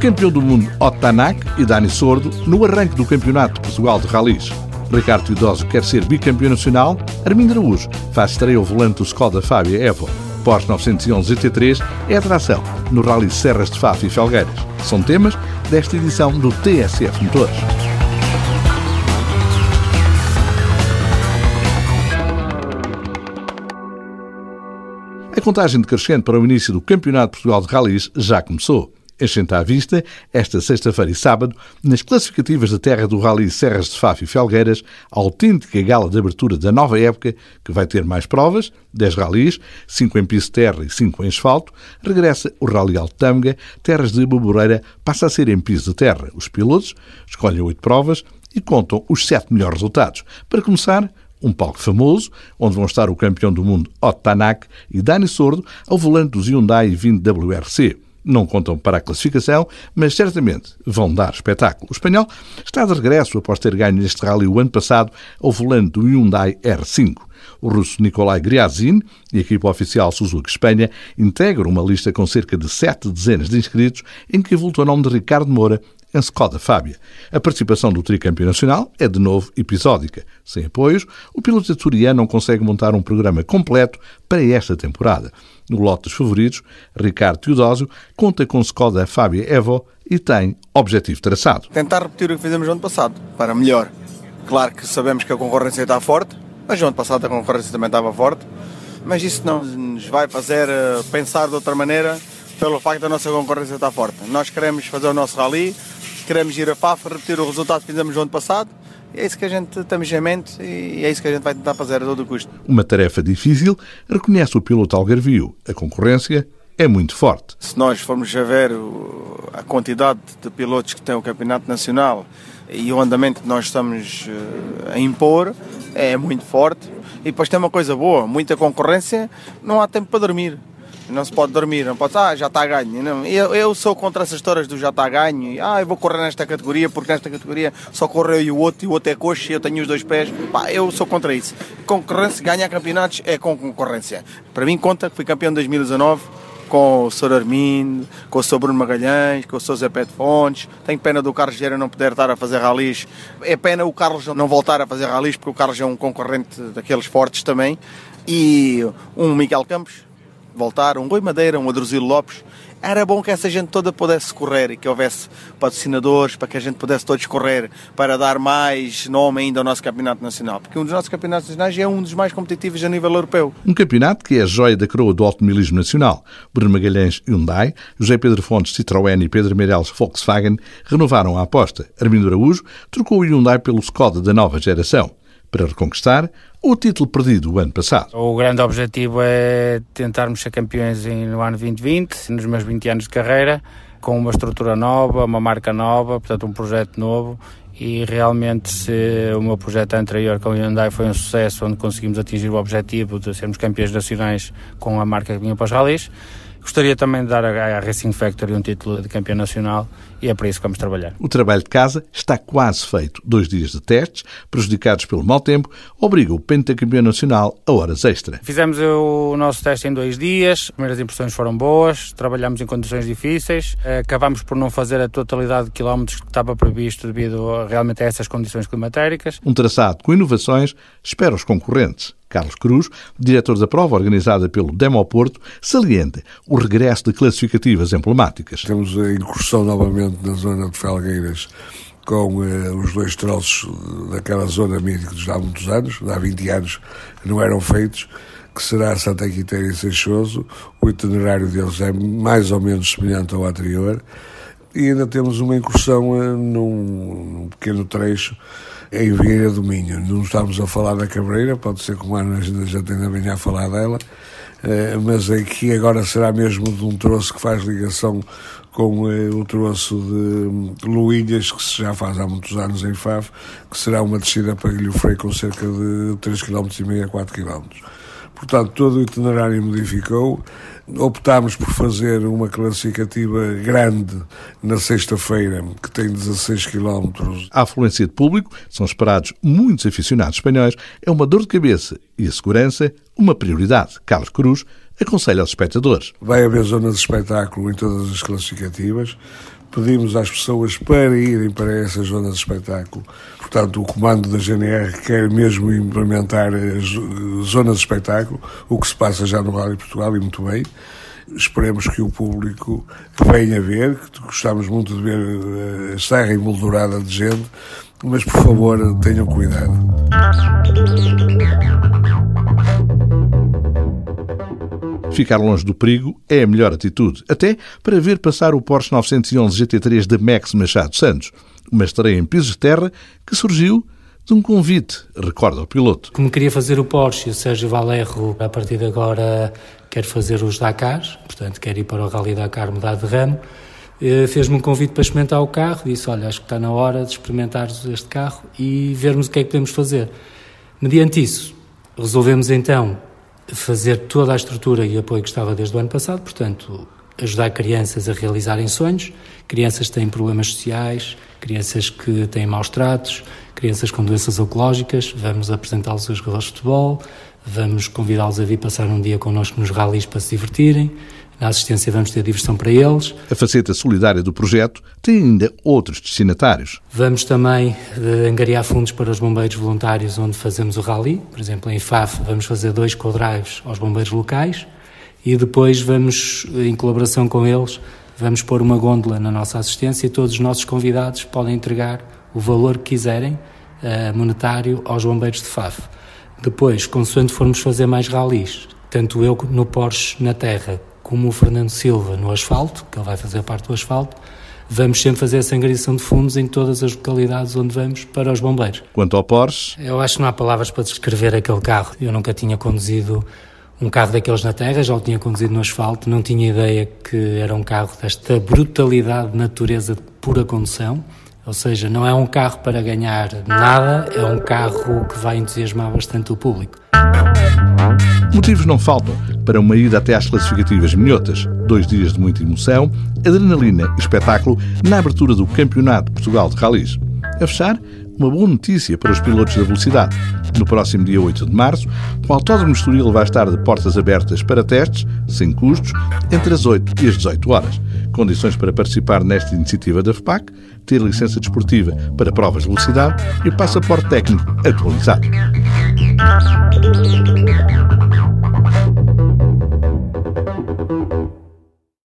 Campeão do mundo Otanak e Dani Sordo no arranque do Campeonato de Portugal de Rallys. Ricardo Teodósio quer ser bicampeão nacional. Armindo Araújo faz estreia ao volante do Skoda Fábia Evo. Porsche 911 GT3 é atração no Rally Serras de Faf e Felgueiras. São temas desta edição do TSF Motores. A contagem decrescente para o início do Campeonato de Portugal de Rallys já começou. Enchente à vista, esta sexta-feira e sábado, nas classificativas da terra do Rally Serras de Faf e Felgueiras, a autêntica gala de abertura da nova época, que vai ter mais provas, 10 rallies, 5 em piso de terra e 5 em asfalto, regressa o Rally Altâmega, terras de Baboreira passa a ser em piso de terra. Os pilotos escolhem 8 provas e contam os 7 melhores resultados. Para começar, um palco famoso, onde vão estar o campeão do mundo Otto Tanak e Dani Sordo ao volante dos Hyundai 20 WRC não contam para a classificação, mas certamente vão dar espetáculo. O espanhol está de regresso após ter ganho neste rally o ano passado ao volante do Hyundai R5. O russo Nikolai Griazin e a equipa oficial Suzuki Espanha integram uma lista com cerca de sete dezenas de inscritos em que avulta o nome de Ricardo Moura em Skoda Fábia. A participação do tricampeão nacional é de novo episódica. Sem apoios, o piloto açoriano não consegue montar um programa completo para esta temporada. No lote dos favoritos, Ricardo Teodósio conta com Skoda Fábia Evo e tem objetivo traçado. Tentar repetir o que fizemos no ano passado, para melhor. Claro que sabemos que a concorrência está forte, mas no ano passado a concorrência também estava forte, mas isso não nos vai fazer eh, pensar de outra maneira pelo facto da nossa concorrência estar forte. Nós queremos fazer o nosso rally, queremos ir a FAF, repetir o resultado que fizemos no ano passado é isso que a gente temos em mente e é isso que a gente vai tentar fazer a todo custo. Uma tarefa difícil, reconhece o piloto Algarvio. A concorrência é muito forte. Se nós formos a ver a quantidade de pilotos que tem o Campeonato Nacional e o andamento que nós estamos eh, a impor, é muito forte. E depois tem uma coisa boa, muita concorrência, não há tempo para dormir não se pode dormir, não pode ah, já está a ganho. Não, eu, eu sou contra essas histórias do já está a ganho, ah, eu vou correr nesta categoria porque nesta categoria só correu e o outro, e o outro é coxa e eu tenho os dois pés. Pá, eu sou contra isso. Concorrência, ganhar campeonatos é com concorrência. Para mim conta que fui campeão de 2019 com o Sr. Armindo, com o Sr. Bruno Magalhães, com o Sr. Zé Pet Fontes. Tenho pena do Carlos Gera não poder estar a fazer ralis. É pena o Carlos não voltar a fazer ralis, porque o Carlos é um concorrente daqueles fortes também. E um Miguel Campos, voltar, um Rui Madeira, um Adruzilo Lopes, era bom que essa gente toda pudesse correr e que houvesse patrocinadores para que a gente pudesse todos correr para dar mais nome ainda ao nosso campeonato nacional, porque um dos nossos campeonatos nacionais é um dos mais competitivos a nível europeu. Um campeonato que é a joia da coroa do automobilismo nacional. Bruno Magalhães Hyundai, José Pedro Fontes Citroën e Pedro Meirelles Volkswagen renovaram a aposta. Armindo Araújo trocou o Hyundai pelo Skoda da nova geração para reconquistar o título perdido o ano passado. O grande objetivo é tentarmos ser campeões no ano 2020, nos meus 20 anos de carreira, com uma estrutura nova, uma marca nova, portanto um projeto novo e realmente se o meu projeto anterior com o Hyundai foi um sucesso onde conseguimos atingir o objetivo de sermos campeões nacionais com a marca que vinha para os rallies, Gostaria também de dar à Racing Factory um título de campeão nacional e é para isso que vamos trabalhar. O trabalho de casa está quase feito. Dois dias de testes, prejudicados pelo mau tempo, obriga o pentacampeão nacional a horas extra. Fizemos o nosso teste em dois dias, as primeiras impressões foram boas, trabalhamos em condições difíceis, acabamos por não fazer a totalidade de quilómetros que estava previsto devido realmente a essas condições climatéricas. Um traçado com inovações espera os concorrentes. Carlos Cruz, diretor da prova organizada pelo Demo Porto, salienta o regresso de classificativas emblemáticas. Temos a incursão novamente na zona de Felgueiras com eh, os dois troços daquela zona mítica de há muitos anos, há 20 anos não eram feitos, que será Santa Quitéria e Seixoso. O itinerário deles é mais ou menos semelhante ao anterior. E ainda temos uma incursão eh, num, num pequeno trecho em Vieira do Minho. Não estamos a falar da Cabreira, pode ser que ano a gente já tenha venha a falar dela, eh, mas aqui agora será mesmo de um troço que faz ligação com eh, o troço de Luílhas, que se já faz há muitos anos em Faf, que será uma descida para Guilho Freio com cerca de 3,5 km a 4 km. Portanto, todo o itinerário modificou. Optámos por fazer uma classificativa grande na sexta-feira, que tem 16 km. A afluência de público, são esperados muitos aficionados espanhóis, é uma dor de cabeça e a segurança uma prioridade. Carlos Cruz aconselha aos espectadores. Vai haver zona de espetáculo em todas as classificativas pedimos às pessoas para irem para essas zonas de espetáculo. Portanto, o comando da GNR quer mesmo implementar as zonas de espetáculo, o que se passa já no Rally Portugal e muito bem. Esperemos que o público venha ver, que gostamos muito de ver eh, a serra emoldurada de gente, mas por favor tenham cuidado. Ficar longe do perigo é a melhor atitude, até para ver passar o Porsche 911 GT3 da Max Machado Santos, uma estreia em piso de terra que surgiu de um convite, recorda o piloto. Como queria fazer o Porsche, o Sérgio Valerro, a partir de agora, quer fazer os Dakars, portanto, quer ir para o Rally Dakar mudar de ramo. Eh, fez-me um convite para experimentar o carro, disse: Olha, acho que está na hora de experimentares este carro e vermos o que é que podemos fazer. Mediante isso, resolvemos então fazer toda a estrutura e apoio que estava desde o ano passado, portanto, ajudar crianças a realizarem sonhos, crianças que têm problemas sociais, crianças que têm maus tratos, crianças com doenças oncológicas, vamos apresentá-los aos jogadores de futebol, vamos convidá-los a vir passar um dia connosco nos ralis para se divertirem, na assistência vamos ter diversão para eles. A faceta solidária do projeto tem ainda outros destinatários. Vamos também uh, angariar fundos para os bombeiros voluntários onde fazemos o rally. Por exemplo, em FAF vamos fazer dois co-drives aos bombeiros locais e depois vamos, em colaboração com eles, vamos pôr uma gôndola na nossa assistência e todos os nossos convidados podem entregar o valor que quiserem uh, monetário aos bombeiros de FAF. Depois, consoante formos fazer mais ralis, tanto eu no Porsche na terra como o Fernando Silva no asfalto, que ele vai fazer parte do asfalto, vamos sempre fazer essa angariação de fundos em todas as localidades onde vamos para os bombeiros. Quanto ao Porsche? Eu acho que não há palavras para descrever aquele carro. Eu nunca tinha conduzido um carro daqueles na terra, já o tinha conduzido no asfalto, não tinha ideia que era um carro desta brutalidade de natureza de pura condução. Ou seja, não é um carro para ganhar nada, é um carro que vai entusiasmar bastante o público. Motivos não faltam para uma ida até às classificativas minhotas. Dois dias de muita emoção, adrenalina e espetáculo na abertura do Campeonato de Portugal de Rallys. A fechar, uma boa notícia para os pilotos da velocidade. No próximo dia 8 de março, o Autódromo Estoril vai estar de portas abertas para testes, sem custos, entre as 8 e as 18 horas. Condições para participar nesta iniciativa da FPAC, ter licença desportiva para provas de velocidade e passaporte técnico atualizado.